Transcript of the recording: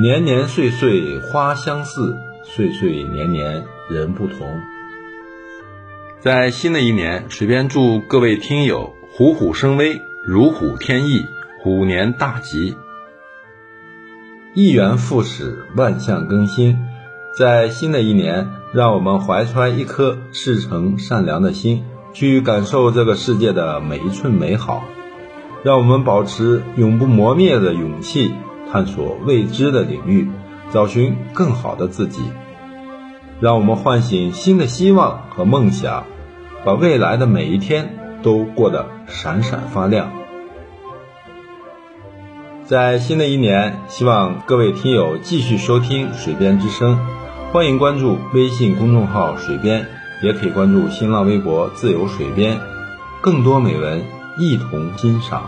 年年岁岁花相似，岁岁年年人不同。在新的一年，水边祝各位听友虎虎生威，如虎添翼，虎年大吉。一元复始，万象更新。在新的一年，让我们怀揣一颗赤诚善良的心，去感受这个世界的每一寸美好。让我们保持永不磨灭的勇气，探索未知的领域，找寻更好的自己。让我们唤醒新的希望和梦想，把未来的每一天都过得闪闪发亮。在新的一年，希望各位听友继续收听《水边之声》，欢迎关注微信公众号“水边”，也可以关注新浪微博“自由水边”，更多美文一同欣赏。